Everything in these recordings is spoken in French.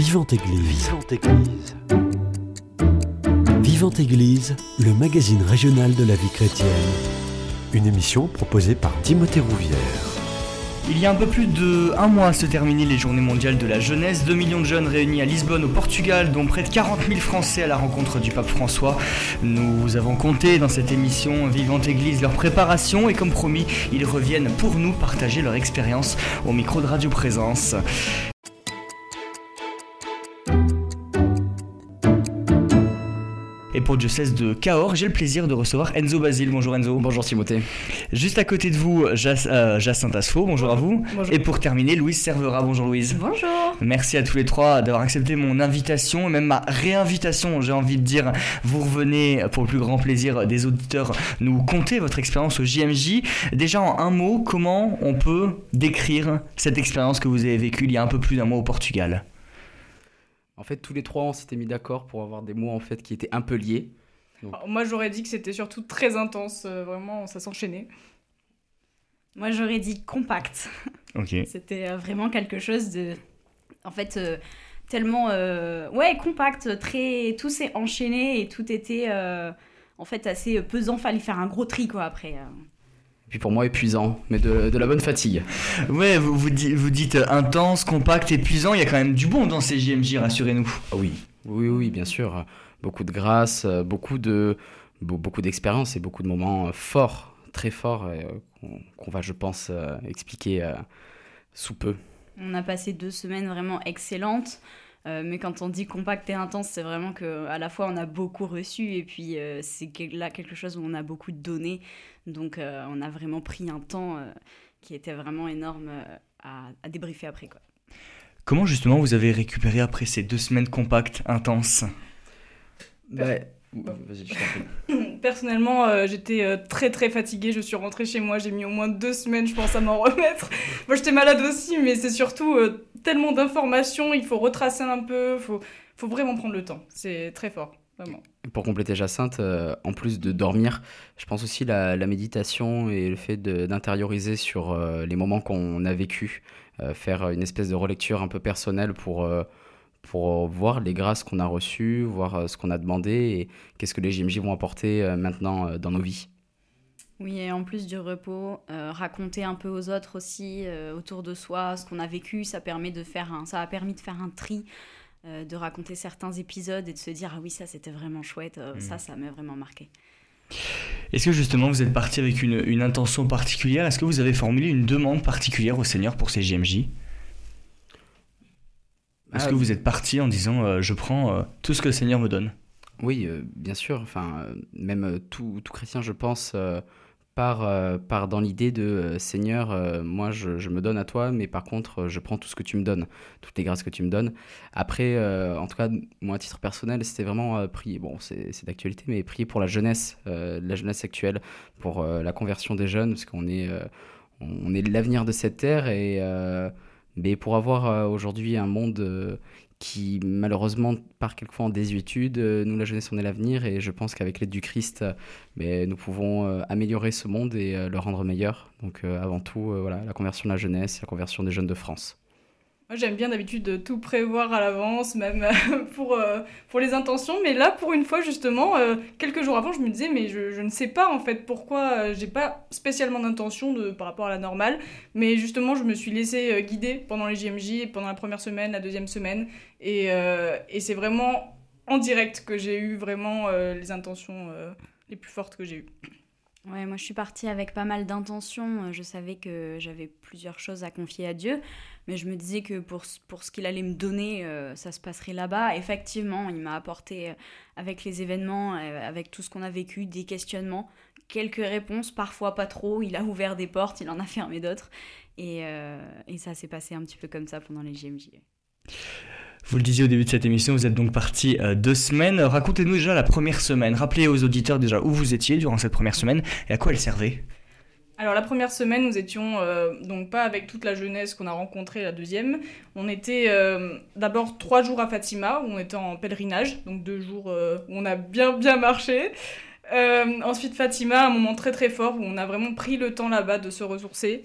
Vivante Église. Vivante Église. Vivante Église, le magazine régional de la vie chrétienne. Une émission proposée par Timothée Rouvière. Il y a un peu plus de un mois se terminer les journées mondiales de la jeunesse. 2 millions de jeunes réunis à Lisbonne au Portugal, dont près de 40 000 Français à la rencontre du pape François. Nous avons compté dans cette émission Vivante Église leur préparation et comme promis, ils reviennent pour nous partager leur expérience au micro de Radio Présence. Et pour le diocèse de Cahors, j'ai le plaisir de recevoir Enzo Basile. Bonjour Enzo. Bonjour Timothée. Juste à côté de vous, Jas- euh, Jacinthe Asfo. Bonjour à vous. Bonjour. Et pour terminer, Louise Servera. Bonjour Louise. Bonjour. Merci à tous les trois d'avoir accepté mon invitation et même ma réinvitation, j'ai envie de dire. Vous revenez pour le plus grand plaisir des auditeurs nous conter votre expérience au JMJ. Déjà en un mot, comment on peut décrire cette expérience que vous avez vécue il y a un peu plus d'un mois au Portugal? En fait, tous les trois, on s'était mis d'accord pour avoir des mots en fait qui étaient un peu liés. Alors, moi, j'aurais dit que c'était surtout très intense. euh, vraiment, ça s'enchaînait. Moi, j'aurais dit compact. Ok. C'était euh, vraiment quelque chose de. En fait, euh, tellement. euh, Ouais, compact, très. Tout s'est enchaîné et tout était. euh, En fait, assez pesant. Fallait faire un gros tri, quoi, après. Et puis pour moi, épuisant, mais de, de la bonne fatigue. Ouais, vous, vous, di- vous dites intense, compact, épuisant. Il y a quand même du bon dans ces JMJ, rassurez-nous. Ah oui. Oui, oui, bien sûr. Beaucoup de grâce, beaucoup de be- beaucoup d'expérience et beaucoup de moments euh, forts, très forts, euh, qu'on qu'on va, je pense, euh, expliquer sous peu. On a passé deux semaines vraiment excellentes. euh, mais quand on dit compact et intense, c'est vraiment que à la fois on a beaucoup reçu et puis euh, c'est que- là quelque chose où on a beaucoup donné. Donc euh, on a vraiment pris un temps euh, qui était vraiment énorme euh, à, à débriefer après. Quoi. Comment justement vous avez récupéré après ces deux semaines compactes, intenses? Bah, Vas-y, je t'en prie. Personnellement, euh, j'étais euh, très très fatiguée. Je suis rentrée chez moi. J'ai mis au moins deux semaines, je pense, à m'en remettre. moi, j'étais malade aussi, mais c'est surtout euh, tellement d'informations. Il faut retracer un peu. Il faut, faut vraiment prendre le temps. C'est très fort, vraiment. Pour compléter Jacinthe, euh, en plus de dormir, je pense aussi la, la méditation et le fait d'intérioriser sur euh, les moments qu'on a vécus, euh, faire une espèce de relecture un peu personnelle pour, pour voir les grâces qu'on a reçues, voir ce qu'on a demandé et qu'est-ce que les JMJ vont apporter maintenant dans nos vies. Oui, et en plus du repos, raconter un peu aux autres aussi autour de soi ce qu'on a vécu, ça permet de faire un, ça a permis de faire un tri, euh, de raconter certains épisodes et de se dire ah oui ça c'était vraiment chouette, euh, Mhm. ça ça m'a vraiment marqué. Est-ce que justement vous êtes parti avec une, une intention particulière? Est-ce que vous avez formulé une demande particulière au Seigneur pour ces JMJ Est-ce Ah, que vous êtes parti en disant euh, je prends euh, tout ce que le Seigneur me donne? Oui, euh, bien sûr. Enfin, euh, même euh, tout, tout chrétien, je pense, part, euh, dans l'idée de euh, Seigneur, euh, moi, je, je me donne à toi, mais par contre, je prends tout ce que tu me donnes, toutes les grâces que tu me donnes. Après, en tout cas, moi, à titre personnel, c'était vraiment prier. Bon, c'est d'actualité, mais prier pour la jeunesse, la jeunesse actuelle, pour la conversion des jeunes, parce qu'on est, on est l'avenir de cette terre et. mais pour avoir aujourd'hui un monde qui malheureusement part quelquefois en désuétude. Euh, Nous, la jeunesse, on est l'avenir et je pense qu'avec l'aide du Christ, euh, mais nous pouvons euh, améliorer ce monde et le rendre meilleur. Donc avant tout, voilà, la conversion de la jeunesse, la conversion des jeunes de France. Moi, j'aime bien d'habitude de tout prévoir à l'avance, même pour, euh, pour les intentions. Mais là, pour une fois, justement, euh, quelques jours avant, je me disais, mais je, je ne sais pas en fait pourquoi euh, j'ai pas spécialement d'intention par rapport à la normale. Mais justement, je me suis laissée euh, guider pendant les JMJ, pendant la première semaine, la deuxième semaine. Et, euh, et c'est vraiment en direct que j'ai eu vraiment euh, les intentions euh, les plus fortes que j'ai eues. Ouais, moi je suis partie avec pas mal d'intentions. Euh, Je savais que j'avais plusieurs choses à confier à Dieu, mais je me disais que pour, pour ce qu'il allait me donner, euh, ça se passerait là-bas. Effectivement, il m'a apporté, euh, avec les événements, avec tout ce qu'on a vécu, des questionnements, quelques réponses, parfois pas trop. Il a ouvert des portes, il en a fermé d'autres. Et, et ça s'est passé un petit peu comme ça pendant les JMJ. Vous le disiez au début de cette émission, vous êtes donc parti euh, deux semaines. Racontez-nous déjà la première semaine. Rappelez aux auditeurs déjà où vous étiez durant cette première semaine et à quoi elle servait. Alors la première semaine, nous étions euh, donc pas avec toute la jeunesse qu'on a rencontrée la deuxième. On était euh, d'abord trois jours à Fatima, où on était en pèlerinage, donc deux jours où on a bien bien marché. Ensuite Fatima, un moment très très fort où on a vraiment pris le temps là-bas de se ressourcer.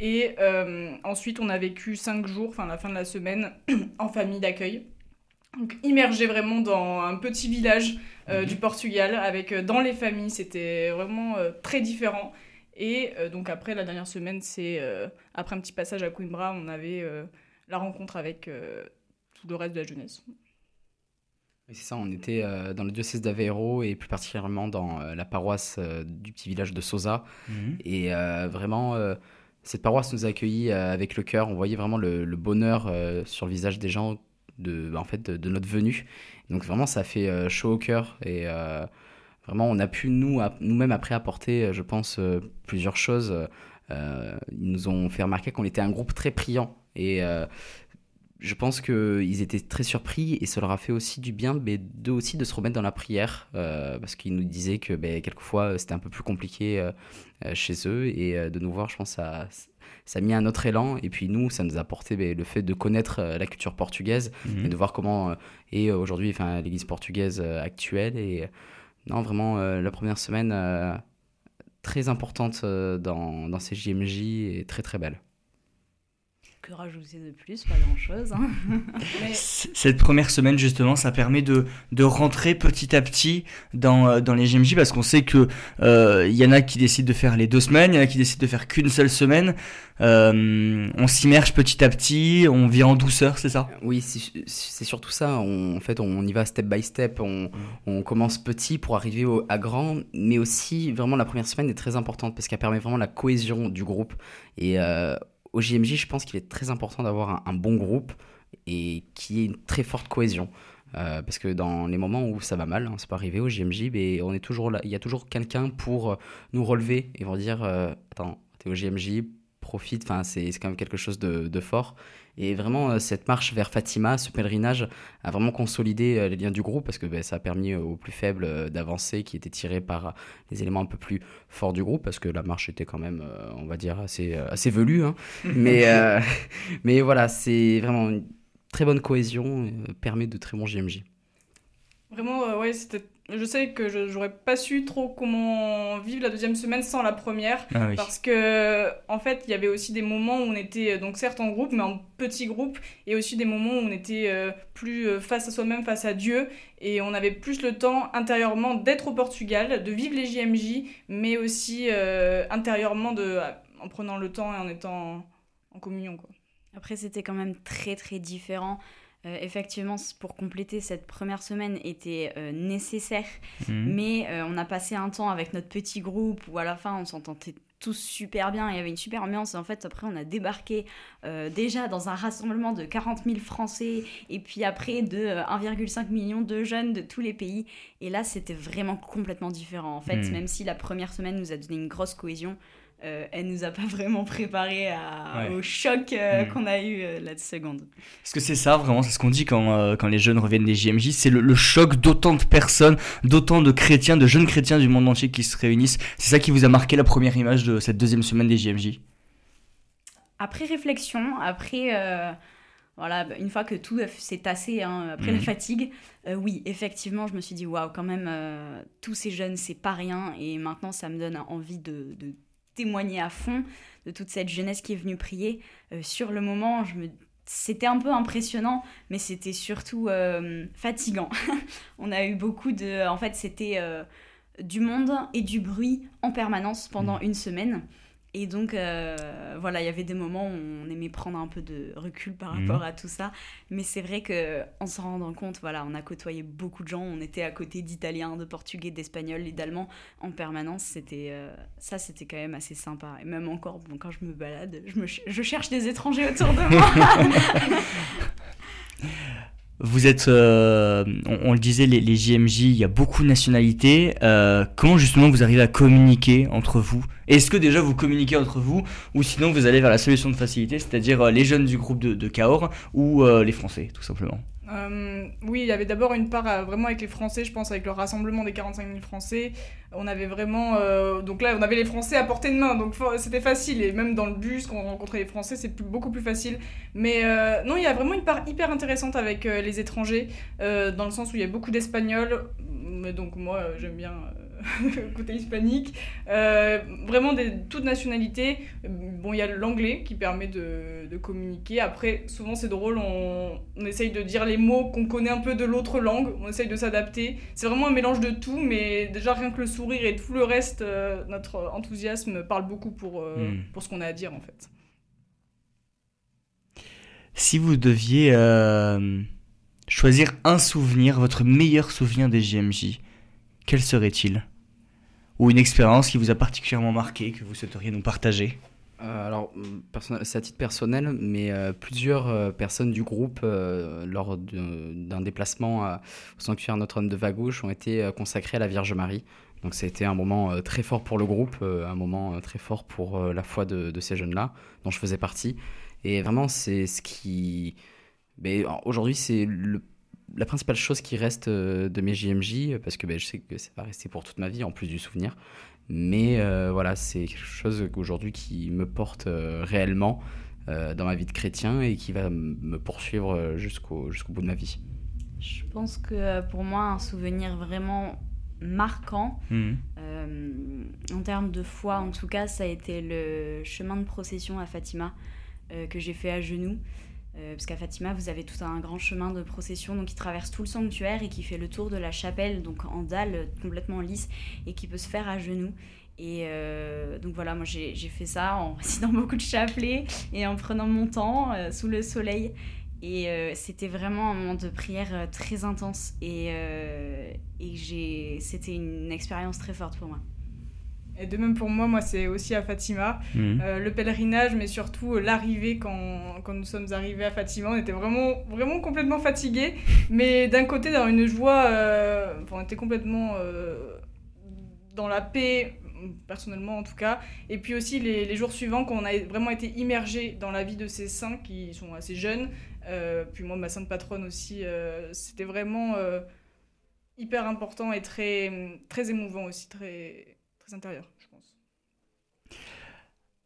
Et euh, ensuite on a vécu cinq jours, enfin la fin de la semaine, en famille d'accueil. donc, immergé vraiment dans un petit village euh, Mhm. du Portugal, avec euh, dans les familles, c'était vraiment euh, très différent. Et euh, donc après, la dernière semaine, c'est euh, après un petit passage à Coimbra, on avait euh, la rencontre avec euh, tout le reste de la jeunesse. Oui, c'est ça, on était euh, dans le diocèse d'Aveiro et plus particulièrement dans euh, la paroisse euh, du petit village de Sosa. Mhm. Et euh, vraiment, euh, cette paroisse nous a accueillis euh, avec le cœur. On voyait vraiment le, bonheur euh, sur le visage des gens de, bah, en fait, de, notre venue. Donc vraiment, ça fait euh, chaud au cœur. Et vraiment, on a pu nous, nous-mêmes après apporter, je pense, plusieurs choses. Ils nous ont fait remarquer qu'on était un groupe très priant. Et je pense qu'ils étaient très surpris et ça leur a fait aussi du bien, mais d'eux aussi de se remettre dans la prière, euh, parce qu'ils nous disaient que ben, quelquefois c'était un peu plus compliqué euh, euh, chez eux et euh, de nous voir, je pense, ça, ça a mis un autre élan. Et puis nous, ça nous a apporté ben, le fait de connaître euh, la culture portugaise Mhm. et de voir comment euh, est aujourd'hui enfin, l'église portugaise euh, actuelle. Et euh, non, vraiment, euh, la première semaine euh, très importante euh, dans, dans ces JMJ et très très belle. Que rajouter de plus Pas grand-chose. hein. Mais Cette première semaine, justement, ça permet de, de rentrer petit à petit dans, euh, dans les GMJ parce qu'on sait que euh, il y en a qui décident de faire les deux semaines, il y en a qui décident de faire qu'une seule semaine. Euh, on s'immerge petit à petit, on vit en douceur, c'est ça? Oui, c'est c'est surtout ça. On, en fait, on y va step by step. On, on commence petit pour arriver au- à grand, mais aussi vraiment la première semaine est très importante parce qu'elle permet vraiment la cohésion du groupe. Et euh, au JMJ, je pense qu'il est très important d'avoir un, bon groupe et qui ait une très forte cohésion. Euh, parce que dans les moments où ça va mal, hein, ça peut arriver au JMJ, mais on est toujours là. Il y a toujours quelqu'un pour euh, nous relever et vont dire euh, Attends, t'es au JMJ, profite. C'est c'est quand même quelque chose de fort. Et vraiment, euh, cette marche vers Fatima, ce pèlerinage, a vraiment consolidé euh, les liens du groupe parce que ben, ça a permis aux plus faibles euh, d'avancer, qui étaient tirés par les éléments un peu plus forts du groupe, parce que la marche était quand même, on va dire, assez, assez velue. hein. mais, euh, mais voilà, c'est vraiment une très bonne cohésion, permet de très bons JMJ. Vraiment, euh, ouais, c'était. Je sais que je j'aurais pas su trop comment vivre la deuxième semaine sans la première. Ah oui. Parce que, en fait, il y avait aussi des moments où on était, euh, donc certes en groupe, mais en petits groupes, et aussi des moments où on était euh, plus euh, face à soi-même, face à Dieu, et on avait plus le temps intérieurement d'être au Portugal, de vivre les JMJ, mais aussi euh, intérieurement de, en prenant le temps et en étant en, en communion, quoi. Après, c'était quand même très très différent. Euh, effectivement, pour compléter, cette première semaine était euh, nécessaire, Mhm. mais euh, on a passé un temps avec notre petit groupe où à la fin on s'entendait tous super bien, il y avait une super ambiance. Et en fait après on a débarqué déjà dans un rassemblement de 40 000 Français et puis après de euh, 1,5 million de jeunes de tous les pays. Et là c'était vraiment complètement différent en fait, Mhm. même si la première semaine nous a donné une grosse cohésion, euh, elle nous a pas vraiment préparé à- Ouais. au choc euh, Mhm. qu'on a eu euh, la seconde. Est-ce que c'est ça vraiment C'est ce qu'on dit quand, euh, quand les jeunes reviennent des JMJ C'est le, le choc d'autant de personnes, d'autant de chrétiens, de jeunes chrétiens du monde entier qui se réunissent. C'est ça qui vous a marqué la première image de cette deuxième semaine des JMJ Après réflexion, après euh, voilà, bah, une fois que tout s'est tassé, hein, après la fatigue, euh, oui, effectivement, je me suis dit waouh, quand même, euh, tous ces jeunes, c'est pas rien, et maintenant ça me donne envie de, de témoigner à fond de toute cette jeunesse qui est venue prier. Euh, sur le moment, je me c'était un peu impressionnant, mais c'était surtout euh, fatigant. On a eu beaucoup de. En fait, c'était euh, du monde et du bruit en permanence pendant une semaine. Et donc, euh, voilà, il y avait des moments où on aimait prendre un peu de recul par Mhm. rapport à tout ça. Mais c'est vrai que en s'en rendant compte, voilà, on a côtoyé beaucoup de gens. On était à côté d'Italiens, de Portugais, d'Espagnols et d'Allemands en permanence. C'était euh, ça, c'était quand même assez sympa. Et même encore, bon, quand je me balade, je, me ch- je cherche des étrangers autour de moi. Vous êtes, euh, on, le disait, les, les JMJ, il y a beaucoup de nationalités. Euh, comment justement vous arrivez à communiquer entre vous? Est-ce que déjà vous communiquez entre vous ou sinon vous allez vers la solution de facilité, c'est-à-dire euh, les jeunes du groupe de, de Cahors ou euh, les Français, tout simplement? Euh, oui, il y avait d'abord une part euh, vraiment avec les Français, je pense, avec le rassemblement des 45 000 Français. On avait vraiment. euh, donc là, on avait les Français à portée de main, donc c'était facile. Et même dans le bus, quand on rencontrait les Français, c'est beaucoup plus facile. Mais non, il y a vraiment une part hyper intéressante avec les étrangers, dans le sens où il y a beaucoup d'Espagnols. Mais donc, moi, j'aime bien. côté hispanique, euh, vraiment de toutes nationalités. Bon, il y a l'anglais qui permet de, de, communiquer. Après, souvent c'est drôle, on, on, essaye de dire les mots qu'on connaît un peu de l'autre langue, on essaye de s'adapter. C'est vraiment un mélange de tout, mais déjà rien que le sourire et tout le reste, euh, notre enthousiasme parle beaucoup pour, euh, mm. pour ce qu'on a à dire en fait. Si vous deviez choisir un souvenir, votre meilleur souvenir des JMJ, quel serait-il? Ou une expérience qui vous a particulièrement marqué, que vous souhaiteriez nous partager? Euh, alors, c'est à titre personnel, mais euh, plusieurs euh, personnes du groupe, lors d'un déplacement au sanctuaire Notre-Dame de Vagouche, ont été consacrées à la Vierge Marie. Donc, ça a été un moment très fort pour le groupe, un moment très fort pour la foi de, ces jeunes-là, dont je faisais partie. Et vraiment, c'est ce qui. Aujourd'hui, c'est la principale chose qui reste de mes JMJ, parce que ben, je sais que ça va rester pour toute ma vie, en plus du souvenir. Mais euh, voilà, c'est quelque chose aujourd'hui qui me porte euh, réellement euh, dans ma vie de chrétien et qui va me poursuivre jusqu'au jusqu'au bout de ma vie. Je pense que pour moi, un souvenir vraiment marquant, mmh. en termes de foi en tout cas, ça a été le chemin de procession à Fatima que j'ai fait à genoux. Euh, parce qu'à Fatima, vous avez tout un grand chemin de procession donc qui traverse tout le sanctuaire et qui fait le tour de la chapelle, donc en dalle, complètement lisse, et qui peut se faire à genoux. Et euh, donc voilà, moi j'ai fait ça en récitant beaucoup de chapelets et en prenant mon temps euh, sous le soleil. Et c'était vraiment un moment de prière très intense et, et c'était une expérience très forte pour moi. Et de même pour moi, moi c'est aussi à Fatima. Mhm. Euh, le pèlerinage, mais surtout euh, l'arrivée quand, quand, nous sommes arrivés à Fatima. On était vraiment, vraiment complètement fatigués. Mais d'un côté, dans une joie, euh, on était complètement dans la paix, personnellement en tout cas. Et puis aussi les, les, jours suivants, quand on a vraiment été immergés dans la vie de ces saints qui sont assez jeunes. puis moi, ma sainte patronne aussi, c'était vraiment hyper important et très, très émouvant aussi, très très intérieur, je pense.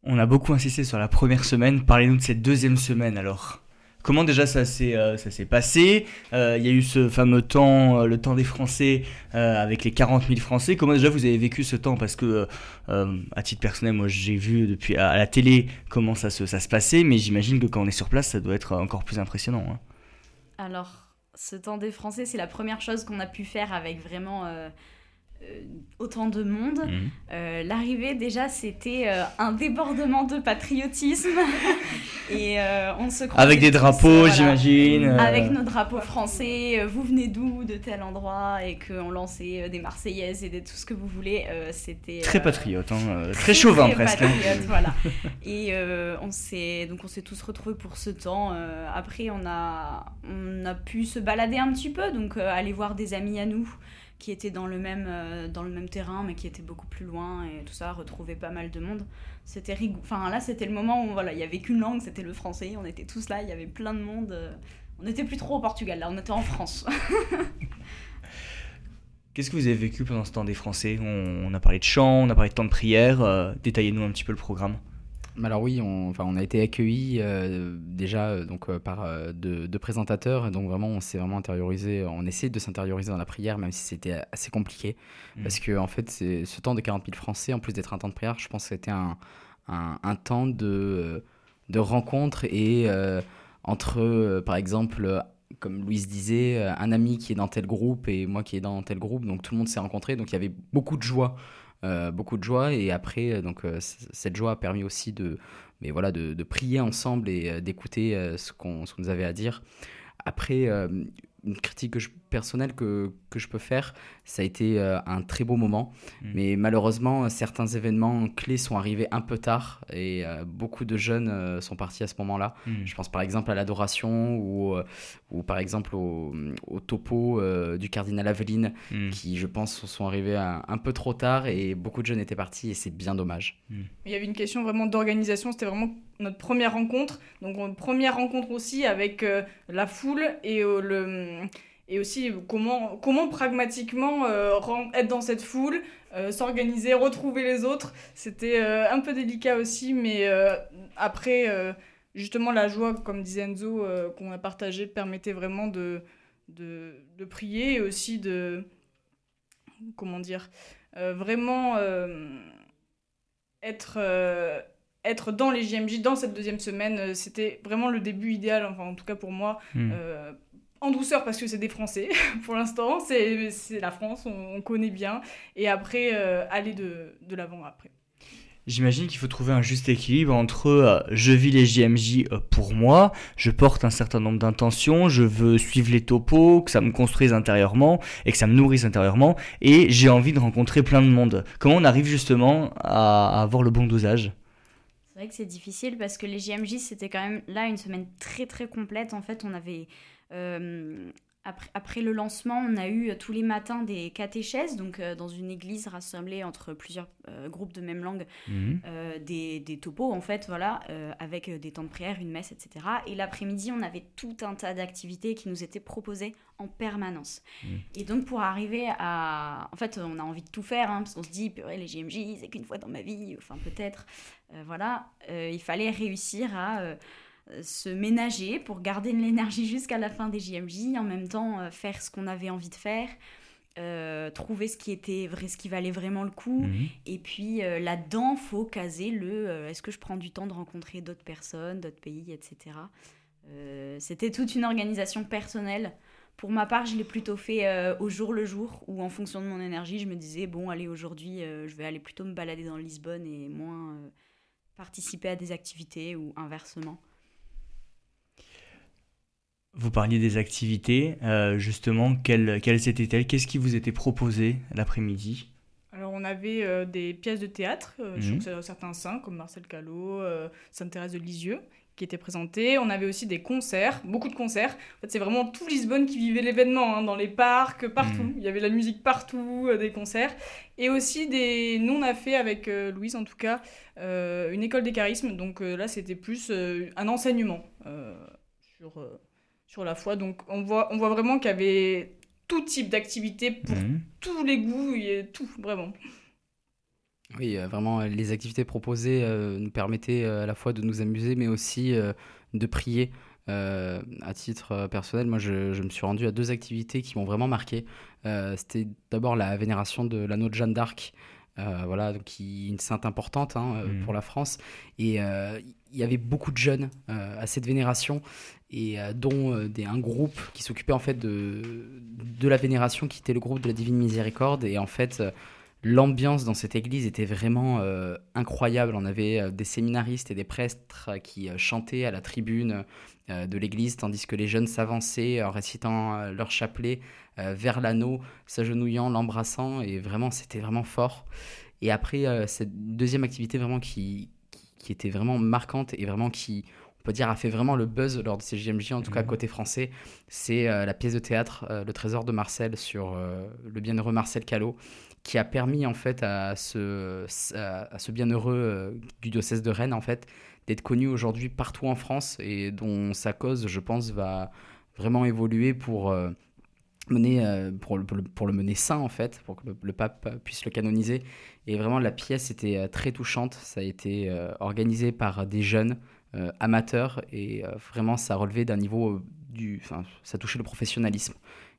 On a beaucoup insisté sur la première semaine. Parlez-nous de cette deuxième semaine alors. Comment déjà ça s'est euh, ça s'est passé? Euh, Il y a eu ce fameux temps, euh, le temps des Français avec les 40 000 Français. Comment déjà vous avez vécu ce temps? Parce que à titre personnel, moi j'ai vu depuis à, la télé comment ça se ça se passait, mais j'imagine que quand on est sur place, ça doit être encore plus impressionnant. Hein. Alors, ce temps des Français, c'est la première chose qu'on a pu faire avec vraiment euh, autant de monde. Mhm. Euh, l'arrivée, déjà, c'était euh, un débordement de patriotisme. et on se Avec des drapeaux, j'imagine. Avec nos drapeaux français. vous venez d'où De tel endroit Et qu'on lançait des Marseillaises et tout ce que vous voulez. c'était Très patriote, hein, très, chauvin presque. Hein. voilà. Et on s'est donc on s'est tous retrouvés pour ce temps. après, on a, on a pu se balader un petit peu, donc aller voir des amis à nous qui étaient dans le même, euh, dans le même terrain, mais qui étaient beaucoup plus loin et tout ça, retrouver pas mal de monde. C'était rigolo. Enfin, là, c'était le moment où voilà, il y avait qu'une langue, c'était le français. On était tous là, il y avait plein de monde. Euh, on n'était plus trop au Portugal, là, on était en France. Qu'est-ce que vous avez vécu pendant ce temps des Français? On, a parlé de chant, on a parlé de temps de prière. Euh, détaillez-nous un petit peu le programme. Alors oui, on, enfin, on a été accueillis euh, déjà euh, donc, euh, par deux, présentateurs, donc vraiment on s'est vraiment intériorisé, on essaie de s'intérioriser dans la prière, même si c'était assez compliqué, mmh. parce que en fait ce temps de 40 000 Français, en plus d'être un temps de prière, je pense que c'était un, un, temps de, de rencontre et entre, par exemple, comme Louise disait, un ami qui est dans tel groupe et moi qui est dans tel groupe, donc tout le monde s'est rencontré, donc il y avait beaucoup de joie euh, beaucoup de joie. Et après, euh, donc, euh, cette joie a permis aussi de, mais voilà, de, de prier ensemble et d'écouter ce qu'on nous avait à dire. Après, une critique que je, personnelle que, que, je peux faire, ça a été euh, un très beau moment. Mm. Mais malheureusement, certains événements clés sont arrivés un peu tard et euh, beaucoup de jeunes euh, sont partis à ce moment-là. Mm. Je pense par exemple à l'adoration ou, ou par exemple au, au topo du cardinal Aveline mm. qui, je pense, sont arrivés un, peu trop tard et beaucoup de jeunes étaient partis et c'est bien dommage. Il y avait une question vraiment d'organisation, c'était vraiment notre première rencontre. Donc, première rencontre aussi avec la foule et le et aussi comment, comment pragmatiquement euh, être dans cette foule, euh, s'organiser, retrouver les autres. C'était euh, un peu délicat aussi, mais après, justement, la joie, comme disait Enzo, qu'on a partagée permettait vraiment de, de, de, prier et aussi de. Comment dire vraiment être être dans les JMJ dans cette deuxième semaine, c'était vraiment le début idéal, enfin en tout cas pour moi, hmm. En douceur parce que c'est des Français pour l'instant, c'est la France, on, connaît bien, et après aller de, de l'avant après. J'imagine qu'il faut trouver un juste équilibre entre euh, je vis les JMJ euh, pour moi, je porte un certain nombre d'intentions, je veux suivre les topos, que ça me construise intérieurement et que ça me nourrisse intérieurement, et j'ai envie de rencontrer plein de monde. Comment on arrive justement à, avoir le bon dosage? C'est vrai que c'est difficile parce que les JMJ c'était quand même là une semaine très très complète. En fait, on avait euh, après, le lancement, on a eu euh, tous les matins des catéchèses, donc euh, dans une église rassemblée entre plusieurs euh, groupes de même langue, mhm. des, des, topos en fait, voilà, avec des temps de prière, une messe, etc. Et l'après-midi, on avait tout un tas d'activités qui nous étaient proposées en permanence. Mhm. Et donc pour arriver à... En fait, on a envie de tout faire, hein, parce qu'on se dit, les JMJ, c'est qu'une fois dans ma vie, enfin peut-être, voilà, il fallait réussir à se ménager pour garder de l'énergie jusqu'à la fin des JMJ, en même temps euh, faire ce qu'on avait envie de faire, euh, trouver ce qui était vrai, ce qui valait vraiment le coup. Mhm. Et puis euh, là-dedans, faut caser le est-ce que je prends du temps de rencontrer d'autres personnes, d'autres pays, etc. C'était toute une organisation personnelle. Pour ma part, je l'ai plutôt fait au jour le jour, où en fonction de mon énergie, je me disais bon, allez, aujourd'hui, je vais aller plutôt me balader dans Lisbonne et moins participer à des activités ou inversement. Vous parliez des activités, euh, justement, quelles, quelles étaient-elles? Qu'est-ce qui vous était proposé l'après-midi? Alors on avait euh, des pièces de théâtre, euh, mhm. certains saints comme Marcel Callot, Sainte-Thérèse de Lisieux, qui étaient présentés. On avait aussi des concerts, beaucoup de concerts. En fait c'est vraiment tout Lisbonne qui vivait l'événement, hein, dans les parcs, partout. Mhm. Il y avait la musique partout, des concerts. Et aussi des... Nous on a fait avec Louise en tout cas une école des charismes, donc là c'était plus un enseignement sur sur la foi. Donc on voit, on voit vraiment qu'il y avait tout type d'activité pour mhm. tous les goûts et tout, vraiment. Oui, euh, vraiment, les activités proposées euh, nous permettaient euh, à la fois de nous amuser, mais aussi de prier. à titre personnel, moi, je, je, me suis rendu à deux activités qui m'ont vraiment marqué. C'était d'abord la vénération de l'anneau de Jeanne d'Arc, voilà, donc qui est une sainte importante hein, mhm. pour la France. Et il y avait beaucoup de jeunes à cette vénération et euh, dont euh, des, un groupe qui s'occupait en fait de, de la vénération, qui était le groupe de la Divine Miséricorde. Et en fait, euh, l'ambiance dans cette église était vraiment incroyable. On avait des séminaristes et des prêtres qui chantaient à la tribune de l'église, tandis que les jeunes s'avançaient en récitant leur chapelet vers l'anneau, s'agenouillant, l'embrassant. Et vraiment, c'était vraiment fort. Et après, cette deuxième activité vraiment qui, qui était vraiment marquante et vraiment qui dire, a fait vraiment le buzz lors de ces JMJ, en tout cas mhm. côté français, c'est euh, la pièce de théâtre euh, Le Trésor de Marcel sur euh, le bienheureux Marcel Callot, qui a permis en fait à ce, à, ce bienheureux du diocèse de Rennes en fait d'être connu aujourd'hui partout en France et dont sa cause, je pense, va vraiment évoluer pour mener pour, le, pour le mener saint en fait pour que le, pape puisse le canoniser. Et vraiment la pièce était très touchante. Ça a été organisé par des jeunes euh, amateur et euh, vraiment ça relevait d'un niveau euh, du, enfin ça touchait le professionnalisme.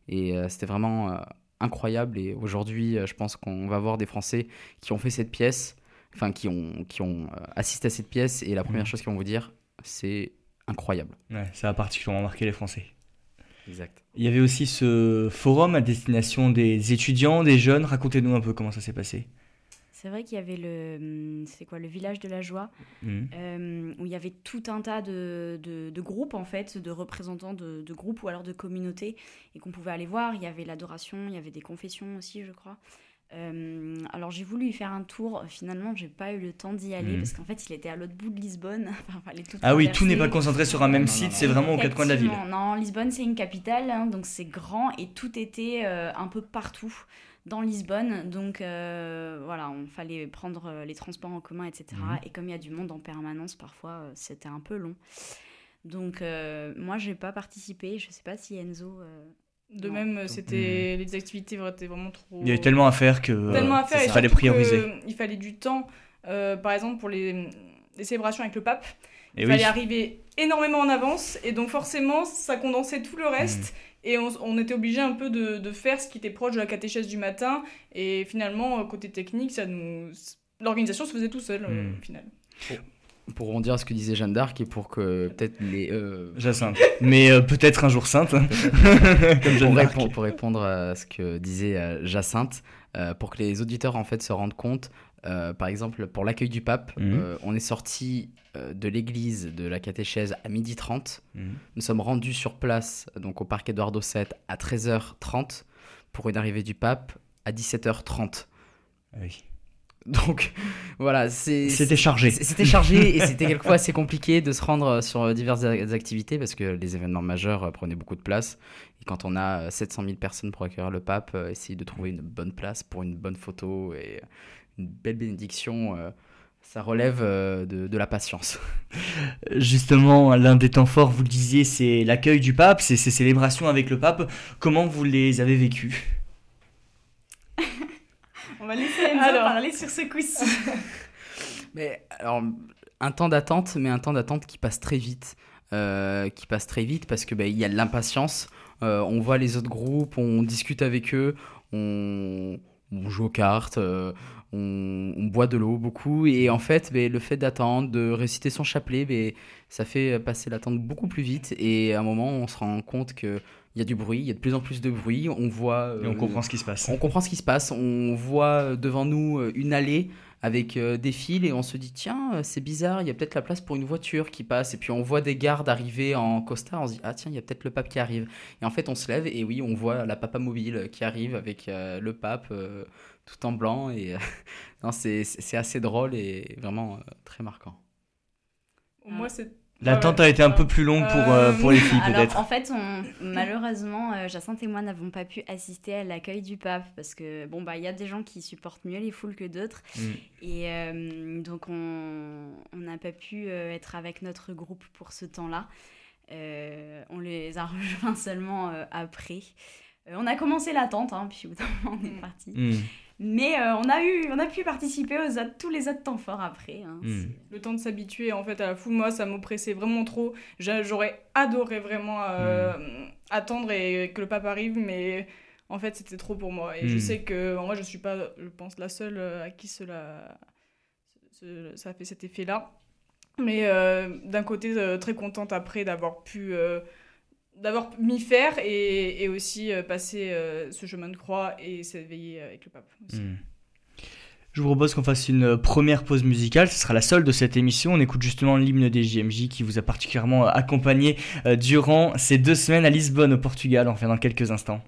Et c'était vraiment incroyable et aujourd'hui je pense qu'on va voir des Français qui ont fait cette pièce, enfin qui ont qui ont assisté à cette pièce et la première mmh. chose qu'ils vont vous dire c'est incroyable. Ouais, ça a particulièrement marqué les Français. Exact. Il y avait aussi ce forum à destination des étudiants, des jeunes. Racontez-nous un peu comment ça s'est passé. C'est vrai qu'il y avait le, hum, c'est quoi, le village de la joie, mmh. euh, où il y avait tout un tas de, de, groupes, en fait, de représentants de, de, groupes ou alors de communautés, et qu'on pouvait aller voir. Il y avait l'adoration, il y avait des confessions aussi, je crois. Euh, alors j'ai voulu y faire un tour, finalement j'ai pas eu le temps d'y aller mmh. parce qu'en fait il était à l'autre bout de Lisbonne. ah oui, tout n'est pas concentré sur un même site, c'est vraiment aux quatre coins de la ville. Non, Lisbonne c'est une capitale, hein, donc c'est grand et tout était euh, un peu partout dans Lisbonne. Donc euh, voilà, on fallait prendre euh, les transports en commun, etc. Mhm. Et comme il y a du monde en permanence, parfois euh, c'était un peu long. Donc moi, je n'ai pas participé. Je ne sais pas si Enzo. de même, c'était les activités étaient vraiment trop. Il y avait tellement à faire que. Tellement à faire. il fallait prioriser. il fallait du temps. par exemple, pour les, les célébrations avec le pape Il fallait arriver énormément en avance et donc forcément ça condensait tout le reste. Mm. Et on, était obligé un peu de, faire ce qui était proche de la catéchèse du matin. Et finalement, côté technique, ça nous... l'organisation se faisait tout seul mm. au final. Pour rebondir à ce que disait Jeanne d'Arc et pour que peut-être les. Euh... Jacinthe. Mais euh, peut-être un jour sainte. pour, pour, répondre à ce que disait euh, Jacinthe, euh, pour que les auditeurs en fait se rendent compte, par exemple pour l'accueil du pape, mhm. on est sorti de l'église de la catéchèse à 12h30. Mhm. Nous sommes rendus sur place, donc au parc Eduardo VII, à 13h30 pour une arrivée du pape à 17h30. Ah oui. Donc voilà, c'était chargé. C'était chargé et c'était quelquefois assez compliqué de se rendre sur diverses activités parce que les événements majeurs euh, prenaient beaucoup de place. Et quand on a 700 euh, 000 personnes pour accueillir le pape, euh, essayer de trouver une bonne place pour une bonne photo et une belle bénédiction, ça relève de, la patience. Justement, l'un des temps forts, vous le disiez, c'est l'accueil du pape, c'est ces célébrations avec le pape. Comment vous les avez vécues? Va laisser Enzo parler sur ce coup-ci. mais alors, un temps d'attente, mais un temps d'attente qui passe très vite. Euh, qui passe très vite parce que bah, il y a de l'impatience. Euh, on voit les autres groupes, on discute avec eux, on, joue aux cartes, euh, on, boit de l'eau beaucoup. Et en fait, bah, le fait d'attendre, de réciter son chapelet, bah, ça fait passer l'attente beaucoup plus vite. Et à un moment, on se rend compte que il y a du bruit, il y a de plus en plus de bruit, on voit... Et on comprend ce qui se passe. On comprend ce qui se passe, on voit devant nous euh, une allée avec euh, des fils et on se dit tiens euh, c'est bizarre il y a peut-être la place pour une voiture qui passe. Et puis on voit des gardes arriver en costard on se dit ah tiens il y a peut-être le pape qui arrive. Et en fait on se lève et oui on voit la papa mobile qui arrive avec le pape tout en blanc. Et c'est assez drôle et vraiment très marquant. Moi c'est L'attente a été un peu plus longue pour, euh, pour les filles, peut-être. En fait, on, malheureusement, euh, Jacinthe et moi n'avons pas pu assister à l'accueil du pape parce que, bon, bah, il y a des gens qui supportent mieux les foules que d'autres. Mm. Et euh, donc, on n'a pas pu être avec notre groupe pour ce temps-là. on les a rejoints seulement après. on a commencé l'attente, hein, puis au bout d'un moment, on est mm. parti. Mm. Mais euh, on, a eu, on a pu participer aux tous les autres temps forts après. Hein. Hmm. Le temps de s'habituer en fait à la foule, moi ça m'oppressait vraiment trop. J'aurais adoré vraiment euh, hmm. attendre et que le pape arrive, mais en fait c'était trop pour moi. Et je hmm. sais que moi je suis pas, je pense, la seule euh, à qui cela ça a fait cet effet-là. Mais d'un côté, très contente après d'avoir pu d'avoir mis faire et, aussi euh, passer euh, ce chemin de croix et s'éveiller avec le pape hmm. Je vous propose qu'on fasse une première pause musicale, ce sera la seule de cette émission. On écoute justement l'hymne des JMJ qui vous a particulièrement accompagné euh, durant ces deux semaines à Lisbonne au Portugal. On revient dans quelques instants.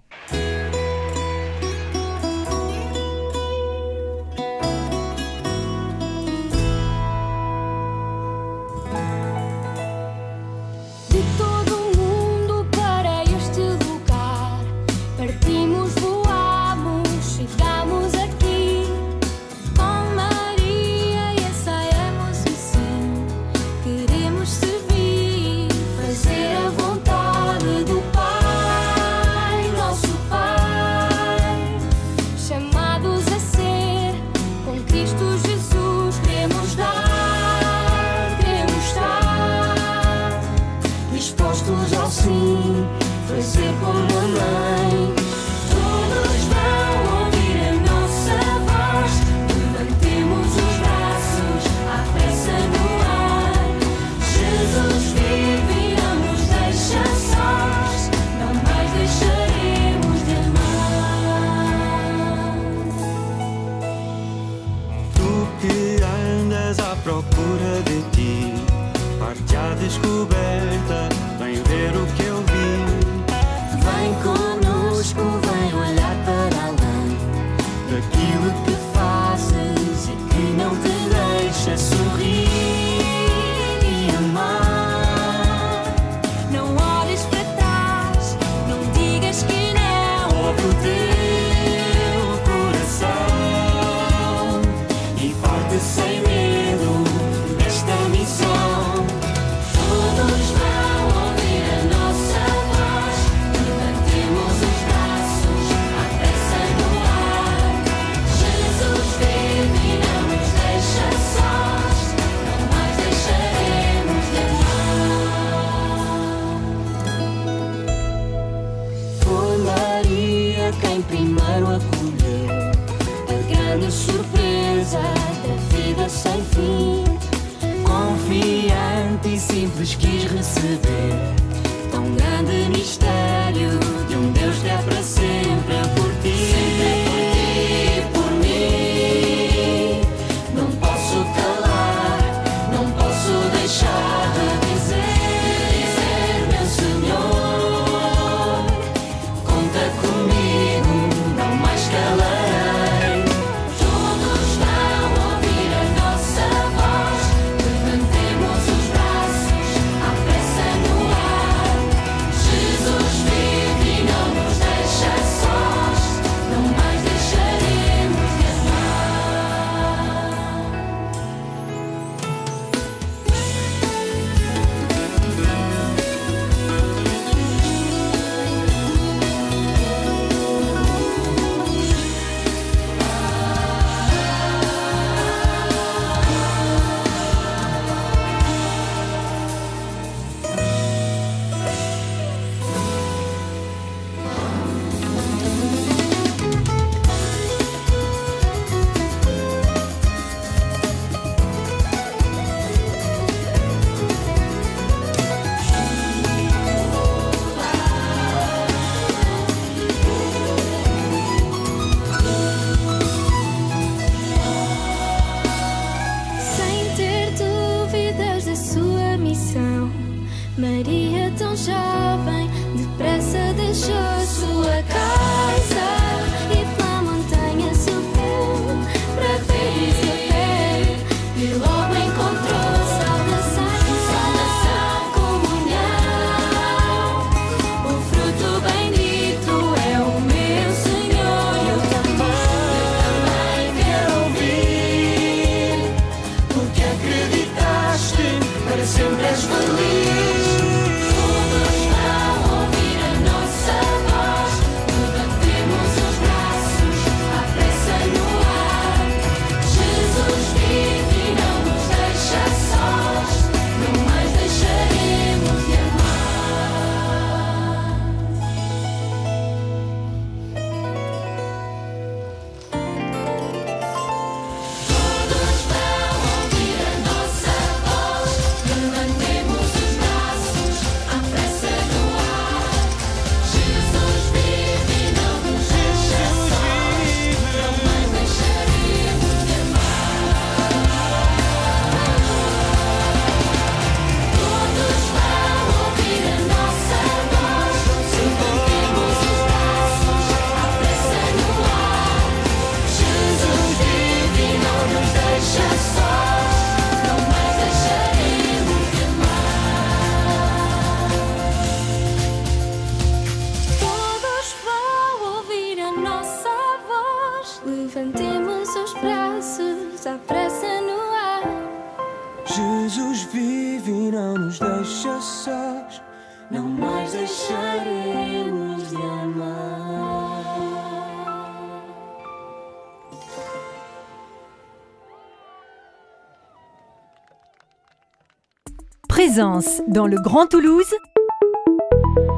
Présence dans le Grand Toulouse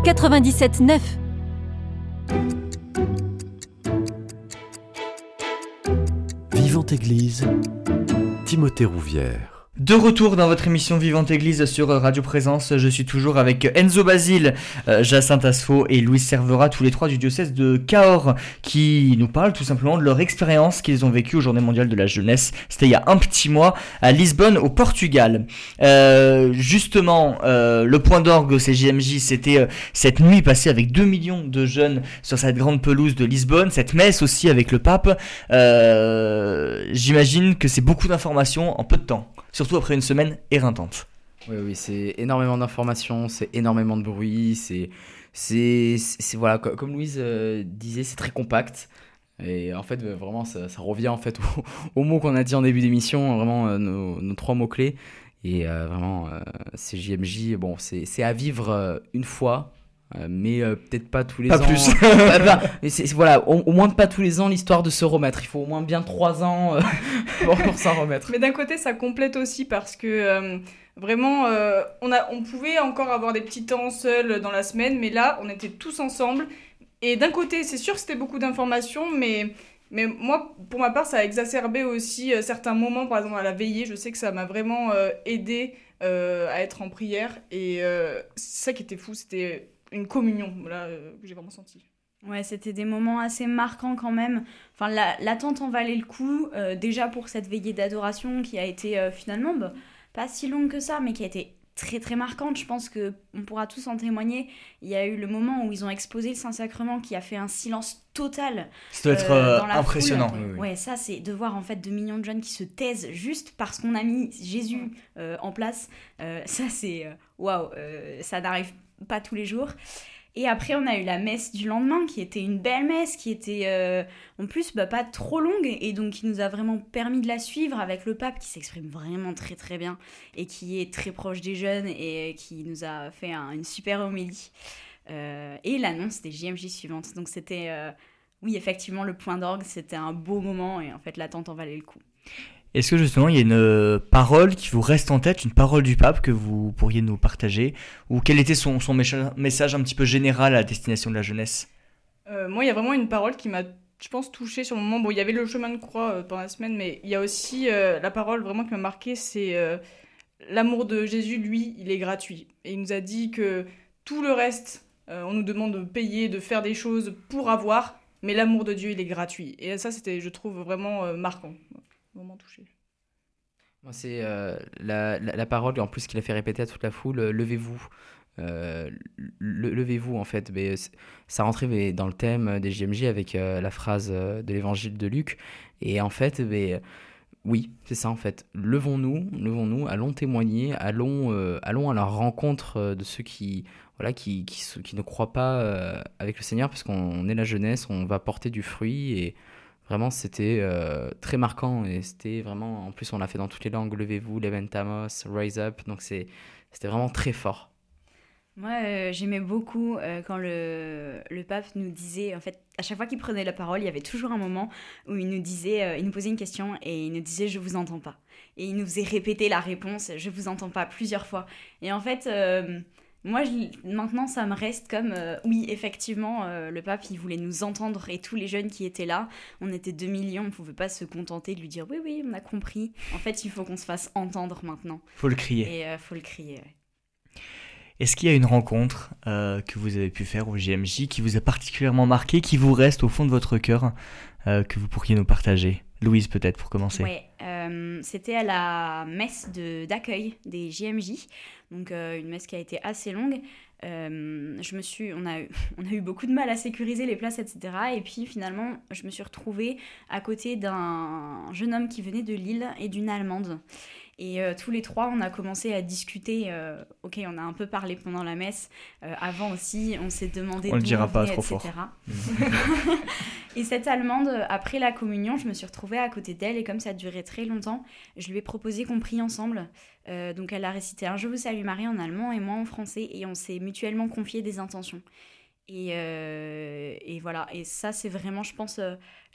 97.9 Vivante Église, Timothée Rouvière. De retour dans votre émission Vivante Église sur Radio Présence, je suis toujours avec Enzo Basile, euh, Jacinthe Asfo et Louis Servera, tous les trois du diocèse de Cahors, qui nous parlent tout simplement de leur expérience qu'ils ont vécue aux Journées mondiales de la jeunesse. C'était il y a un petit mois à Lisbonne, au Portugal. Euh, justement, euh, le point d'orgue au CJMJ, c'était cette nuit passée avec 2 millions de jeunes sur cette grande pelouse de Lisbonne, cette messe aussi avec le pape. J'imagine que c'est beaucoup d'informations en peu de temps surtout après une semaine éreintante. Oui, oui, c'est énormément d'informations, c'est énormément de bruit, c'est, c'est, voilà, co- comme Louise euh, disait, c'est très compact. Et en fait, euh, vraiment, ça, revient en fait au, au mot qu'on a dit en début d'émission, vraiment euh, nos, trois mots clés. Et vraiment, c'est JMJ, bon, c'est, à vivre une fois. Euh, mais euh, peut-être pas tous les Pas ans. plus. Bah, bah, mais c'est- voilà, au, au moins pas tous les ans l'histoire de se remettre. Il faut au moins bien trois ans euh, pour, pour s'en remettre. Mais d'un côté, ça complète aussi parce que euh, vraiment, euh, on, a, on pouvait encore avoir des petits temps seuls dans la semaine, mais là, on était tous ensemble. Et d'un côté, c'est sûr que c'était beaucoup d'informations, mais, mais moi, pour ma part, ça a exacerbé aussi euh, certains moments, par exemple à la veillée. Je sais que ça m'a vraiment euh, aidé euh, à être en prière. Et euh, c'est ça qui était fou, c'était une communion voilà, euh, que j'ai vraiment senti. Ouais, c'était des moments assez marquants quand même. Enfin, la- l'attente en valait le coup, euh, déjà pour cette veillée d'adoration qui a été euh, finalement bah, pas si longue que ça, mais qui a été très très marquante. Je pense que on pourra tous en témoigner. Il y a eu le moment où ils ont exposé le Saint-Sacrement qui a fait un silence total. Ça doit être euh, la impressionnant. foule. Oui, oui. Ouais, ça c'est de voir en fait 2 millions de jeunes qui se taisent juste parce qu'on a mis Jésus euh, en place. Euh, ça c'est waouh, euh, ça n'arrive pas tous les jours. Et après, on a eu la messe du lendemain, qui était une belle messe, qui était euh, en plus bah, pas trop longue, et donc qui nous a vraiment permis de la suivre avec le pape qui s'exprime vraiment très très bien, et qui est très proche des jeunes, et qui nous a fait un- une super homélie. Euh, et l'annonce des JMJ suivantes. Donc c'était, euh, oui, effectivement, le point d'orgue, c'était un beau moment, et en fait, l'attente en valait le coup. Est-ce que justement il y a une euh, parole qui vous reste en tête, une parole du pape que vous pourriez nous partager Ou quel était son, son message un petit peu général à destination de la jeunesse? Euh, moi, il y a vraiment une parole qui m'a, je pense, touchée sur le moment. Bon, il y avait le chemin de croix euh, pendant la semaine, mais il y a aussi la parole vraiment qui m'a marqué, c'est l'amour de Jésus, lui, il est gratuit. Et il nous a dit que tout le reste, on nous demande de payer, de faire des choses pour avoir, mais l'amour de Dieu, il est gratuit. Et ça, c'était, je trouve, vraiment marquant. Vraiment touché. Moi, c'est euh, la, la, la parole, en plus, qu'il a fait répéter à toute la foule euh, levez-vous. Euh, le- levez-vous, en fait. Mais, ça rentrait dans le thème des JMJ avec la phrase de l'évangile de Luc. Et en fait, mais, oui, c'est ça, en fait. Levons-nous, levons-nous, allons témoigner, allons, allons à la rencontre de ceux qui, voilà, qui, qui, qui ne croient pas avec le Seigneur, parce qu'on est la jeunesse, on va porter du fruit et. Vraiment, c'était euh, très marquant et c'était vraiment. En plus, on l'a fait dans toutes les langues. Levez-vous, Levantamos, Rise Up. Donc, c'était vraiment très fort. Moi, euh, j'aimais beaucoup euh, quand le, pape nous disait, en fait, à chaque fois qu'il prenait la parole, il y avait toujours un moment où il nous disait, il nous posait une question et il nous disait je vous entends pas. Et il nous faisait répéter la réponse je vous entends pas plusieurs fois. Et en fait, moi, je- maintenant, ça me reste comme, euh, oui, effectivement, euh, le pape, il voulait nous entendre et tous les jeunes qui étaient là, on était 2 millions, on pouvait pas se contenter de lui dire oui, oui, on a compris. En fait, il faut qu'on se fasse entendre maintenant. Faut le crier. Et euh, faut le crier. ouais. Est-ce qu'il y a une rencontre que vous avez pu faire au JMJ qui vous a particulièrement marqué, qui vous reste au fond de votre cœur, que vous pourriez nous partager? Louise, peut-être, pour commencer. Ouais, c'était à la messe de- d'accueil des JMJ, donc euh, une messe qui a été assez longue. Euh, je me suis, on, a, on a eu beaucoup de mal à sécuriser les places, etc. Et puis finalement, je me suis retrouvée à côté d'un jeune homme qui venait de Lille et d'une Allemande. Et euh, tous les trois, on a commencé à discuter. euh, ok, on a un peu parlé pendant la messe. Euh, avant aussi, on s'est demandé On le dira pas venait, trop fort. etc. Et cette Allemande, après la communion, je me suis retrouvée à côté d'elle et comme ça durait très longtemps, je lui ai proposé qu'on prie ensemble. Donc elle a récité un Je vous salue Marie en allemand et moi en français et on s'est mutuellement confié des intentions. Et, et voilà, et ça c'est vraiment, je pense,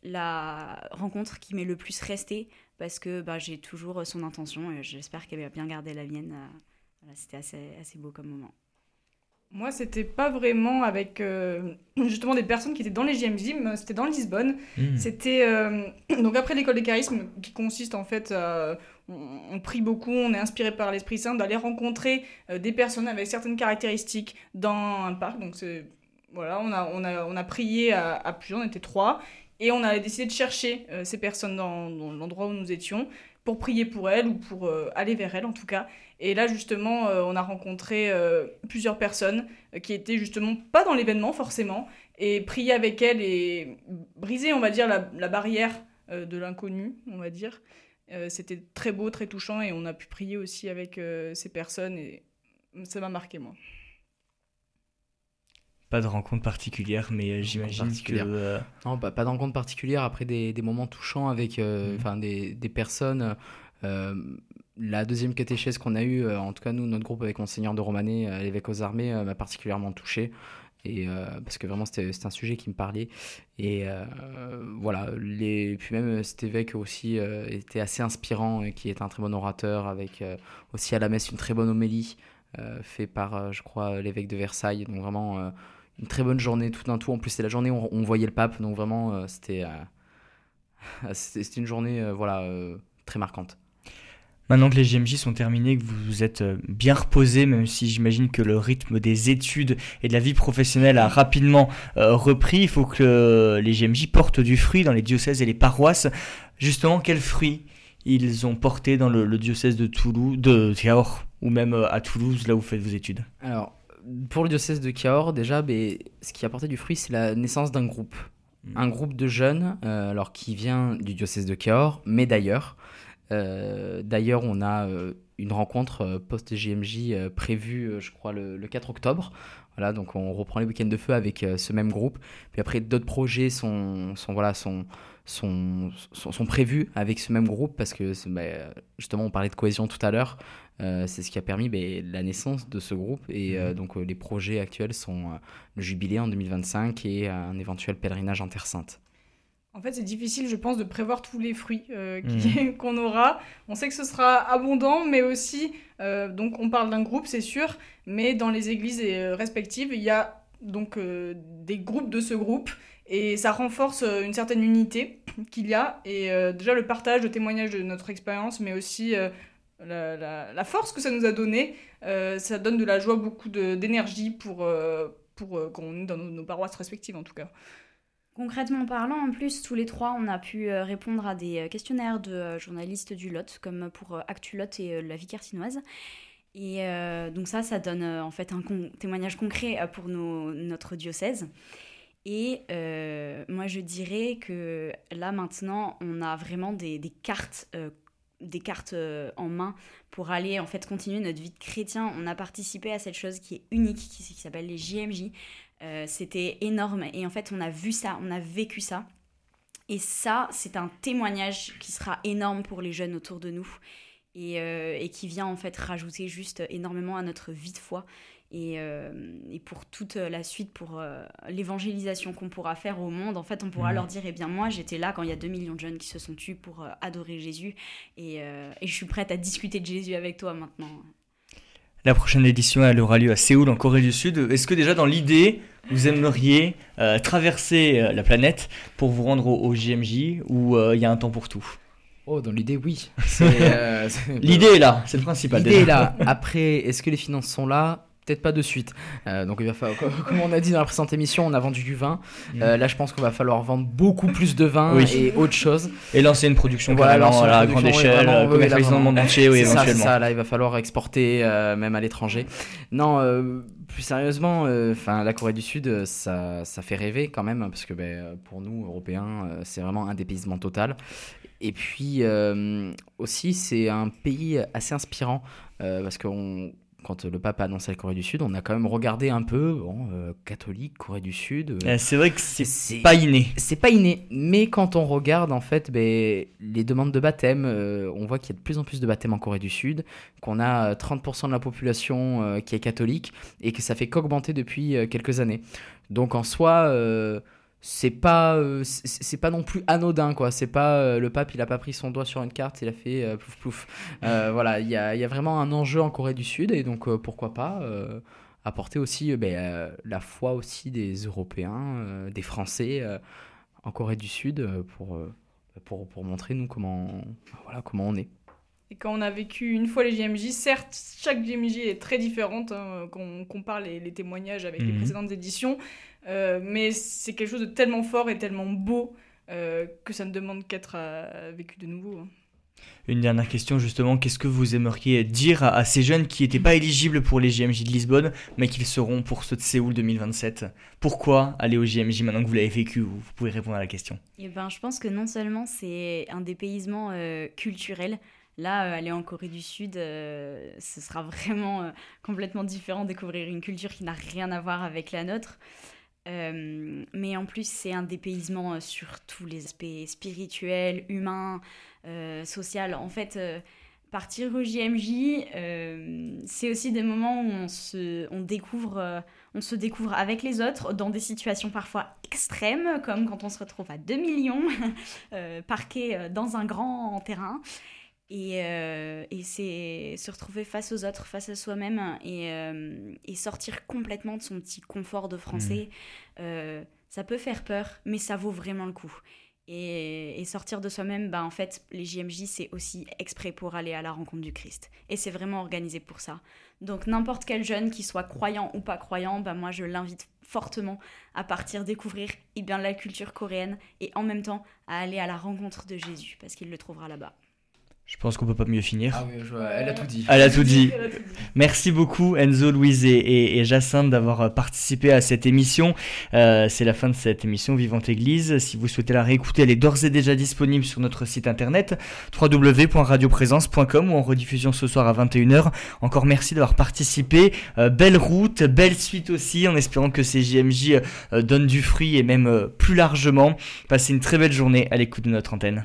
la rencontre qui m'est le plus restée parce que bah, j'ai toujours son intention et j'espère qu'elle va bien garder la mienne. Euh, Voilà, C'était assez, assez beau comme moment. Moi, c'était pas vraiment avec euh, justement des personnes qui étaient dans les JMJ, mais c'était dans Lisbonne. Hmm. C'était euh, donc après l'école des charismes qui consiste en fait, on, on prie beaucoup, on est inspiré par l'Esprit Saint d'aller rencontrer euh, des personnes avec certaines caractéristiques dans un parc. Donc c'est voilà, on a on a on a prié à, à plusieurs, on était trois et on a décidé de chercher euh, ces personnes dans, l'endroit où nous étions pour prier pour elles ou pour euh, aller vers elles en tout cas. Et là justement, euh, on a rencontré plusieurs personnes qui étaient justement pas dans l'événement forcément et prier avec elles et briser, on va dire, la, la barrière de l'inconnu, on va dire. C'était très beau, très touchant et on a pu prier aussi avec ces personnes et ça m'a marqué moi. Pas de rencontre particulière, mais euh, j'imagine que. euh, Non, pas, pas de rencontre particulière. Après, des, des moments touchants avec euh, Mhm. enfin, des, des personnes. la deuxième catéchèse qu'on a eue, en tout cas, nous, notre groupe avec Monseigneur de Romanet, l'évêque aux armées, m'a particulièrement touché. Et, euh, parce que vraiment, c'était un sujet qui me parlait. Et euh, voilà, les, puis même cet évêque aussi euh, était assez inspirant et qui est un très bon orateur, avec aussi à la messe une très bonne homélie, euh, fait par, je crois, l'évêque de Versailles. Donc vraiment, une très bonne journée tout d'un tout. En plus, c'est la journée où on, voyait le pape, donc vraiment, euh, c'était euh, c'était c'était une journée euh, voilà, très marquante. Maintenant que les JMJ sont terminés, que vous vous êtes bien reposé, même si j'imagine que le rythme des études et de la vie professionnelle a rapidement repris, il faut que les JMJ portent du fruit dans les diocèses et les paroisses. Justement, quels fruits ils ont porté dans le, le diocèse de Toulouse, de Cahors, ou même à Toulouse, là où vous faites vos études? Alors, pour le diocèse de Cahors, déjà, ben, ce qui a porté du fruit, c'est la naissance d'un groupe. Mm. Un groupe de jeunes, euh, alors qui vient du diocèse de Cahors, mais d'ailleurs. Euh, d'ailleurs, on a euh, une rencontre post-JMJ prévue, je crois, le, le 4 octobre. Voilà, donc on reprend les week-ends de feu avec ce même groupe. Puis après, d'autres projets sont, sont, voilà, sont, sont, sont, sont prévus avec ce même groupe parce que bah, justement, on parlait de cohésion tout à l'heure. Euh, c'est ce qui a permis bah, la naissance de ce groupe. Et euh, donc, euh, les projets actuels sont le jubilé en 2025 et un éventuel pèlerinage en Terre Sainte. En fait, c'est difficile, je pense, de prévoir tous les fruits euh, qui- qu'on aura. On sait que ce sera abondant, mais aussi, euh, donc on parle d'un groupe, c'est sûr, mais dans les églises respectives, il y a donc euh, des groupes de ce groupe, et ça renforce euh, une certaine unité qu'il y a, et euh, déjà le partage, le témoignage de notre expérience, mais aussi euh, la, force que ça nous a donné, euh, ça donne de la joie, beaucoup d'énergie pour, pour euh, quand on est dans nos, paroisses respectives en tout cas. Concrètement parlant, en plus, tous les trois, on a pu répondre à des questionnaires de journalistes du Lot, comme pour euh, Actu Lot et la vie cartinoise. Et donc ça, ça donne en fait un témoignage concret pour notre diocèse. Et euh, moi, je dirais que là, maintenant, on a vraiment des, cartes, euh, des cartes euh, en main pour aller en fait continuer notre vie de chrétien. On a participé à cette chose qui est unique, qui, s'appelle les JMJ. Euh, C'était énorme et en fait, on a vu ça, on a vécu ça. Et ça, c'est un témoignage qui sera énorme pour les jeunes autour de nous et, euh, et qui vient en fait rajouter juste énormément à notre vie de foi et, euh, et pour toute la suite, pour euh, l'évangélisation qu'on pourra faire au monde. En fait, on pourra Mhm. leur dire, eh bien moi, j'étais là quand il y a 2 millions de jeunes qui se sont tués pour euh, adorer Jésus et, euh, et je suis prête à discuter de Jésus avec toi maintenant. La prochaine édition, elle aura lieu à Séoul, en Corée du Sud. Est-ce que déjà dans l'idée, vous aimeriez euh, traverser euh, la planète pour vous rendre au, au JMJ ou euh, il y a un temps pour tout? Oh, dans l'idée, oui. Euh, L'idée est là, c'est le principal. L'idée est là. Après, est-ce que les finances sont là? Peut-être pas de suite. Euh, donc, il va falloir, comme on a dit dans la précédente émission, on a vendu du vin. Euh, là, je pense qu'il va falloir vendre beaucoup plus de vin Oui. et autre chose. Et lancer une production Voilà, à la grande échelle, là, dans le monde entier, oui, ça, éventuellement. ça, là, il va falloir exporter euh, même à l'étranger. Non, plus sérieusement, enfin, la Corée du Sud, ça, ça fait rêver quand même, parce que ben, pour nous, Européens, c'est vraiment un dépaysement total. Et puis aussi, c'est un pays assez inspirant, parce qu'on quand le pape a annoncé la Corée du Sud, on a quand même regardé un peu, bon, euh, catholique, Corée du Sud. euh, Euh, C'est vrai que c'est pas inné. c'est pas inné, mais quand on regarde en fait ben, les demandes de baptême, euh, on voit qu'il y a de plus en plus de baptêmes en Corée du Sud, qu'on a euh, 30% de la population euh, qui est catholique et que ça fait qu'augmenter depuis euh, quelques années. Donc en soi, euh, c'est pas euh, c'est pas non plus anodin quoi. C'est pas euh, le pape il a pas pris son doigt sur une carte, il a fait euh, plouf plouf. Euh, voilà, il y a, il y a vraiment un enjeu en Corée du Sud et donc euh, pourquoi pas. euh, apporter aussi euh, ben, euh, la foi aussi des Européens, euh, des Français euh, en Corée du Sud pour, euh, pour, pour montrer nous comment, voilà, comment on est. Et quand on a vécu une fois les JMJ, certes, chaque JMJ est très différente hein, quand on compare les, les témoignages avec les Mhm. précédentes éditions, euh, mais c'est quelque chose de tellement fort et tellement beau euh, que ça ne demande qu'être euh, vécu de nouveau. hein. Une dernière question justement, qu'est-ce que vous aimeriez dire à, à ces jeunes qui n'étaient pas éligibles pour les JMJ de Lisbonne, mais qui le seront pour ceux de Séoul 2027 Pourquoi aller au JMJ maintenant que vous l'avez vécu? Vous, vous pouvez répondre à la question. Eh ben, je pense que non seulement c'est un dépaysement euh, culturel, là, euh, aller en Corée du Sud, euh, ce sera vraiment euh, complètement différent, découvrir une culture qui n'a rien à voir avec la nôtre. Euh, mais en plus, c'est un dépaysement euh, sur tous les aspects spirituels, humains, euh, social. En fait, euh, partir au JMJ, c'est aussi des moments où on se, on découvre, on se découvre avec les autres dans des situations parfois extrêmes, comme quand on se retrouve à 2 millions, parqués dans un grand terrain. Et, euh, et c'est se retrouver face aux autres, face à soi-même et, euh, et sortir complètement de son petit confort de français. Euh, ça peut faire peur, mais ça vaut vraiment le coup. Et, et sortir de soi-même, bah, en fait, les JMJ, c'est aussi exprès pour aller à la rencontre du Christ. Et c'est vraiment organisé pour ça. Donc n'importe quel jeune, qui soit croyant ou pas croyant, bah, moi je l'invite fortement à partir découvrir eh bien, la culture coréenne et en même temps à aller à la rencontre de Jésus, parce qu'il le trouvera là-bas. Je pense qu'on peut pas mieux finir. Ah oui, je vois, elle a tout dit. Elle a tout dit. Merci beaucoup Enzo, Louise et, et- et Jacinthe d'avoir euh, participé à cette émission. Euh, c'est la fin de cette émission Vivante Église. Si vous souhaitez la réécouter, elle est d'ores et déjà disponible sur notre site internet www.radioprésence.com ou en rediffusion ce soir à 21h. Encore merci d'avoir participé. Euh, belle route, belle suite aussi en espérant que ces JMJ euh, donnent du fruit et même euh, plus largement. Passez une très belle journée à l'écoute de notre antenne.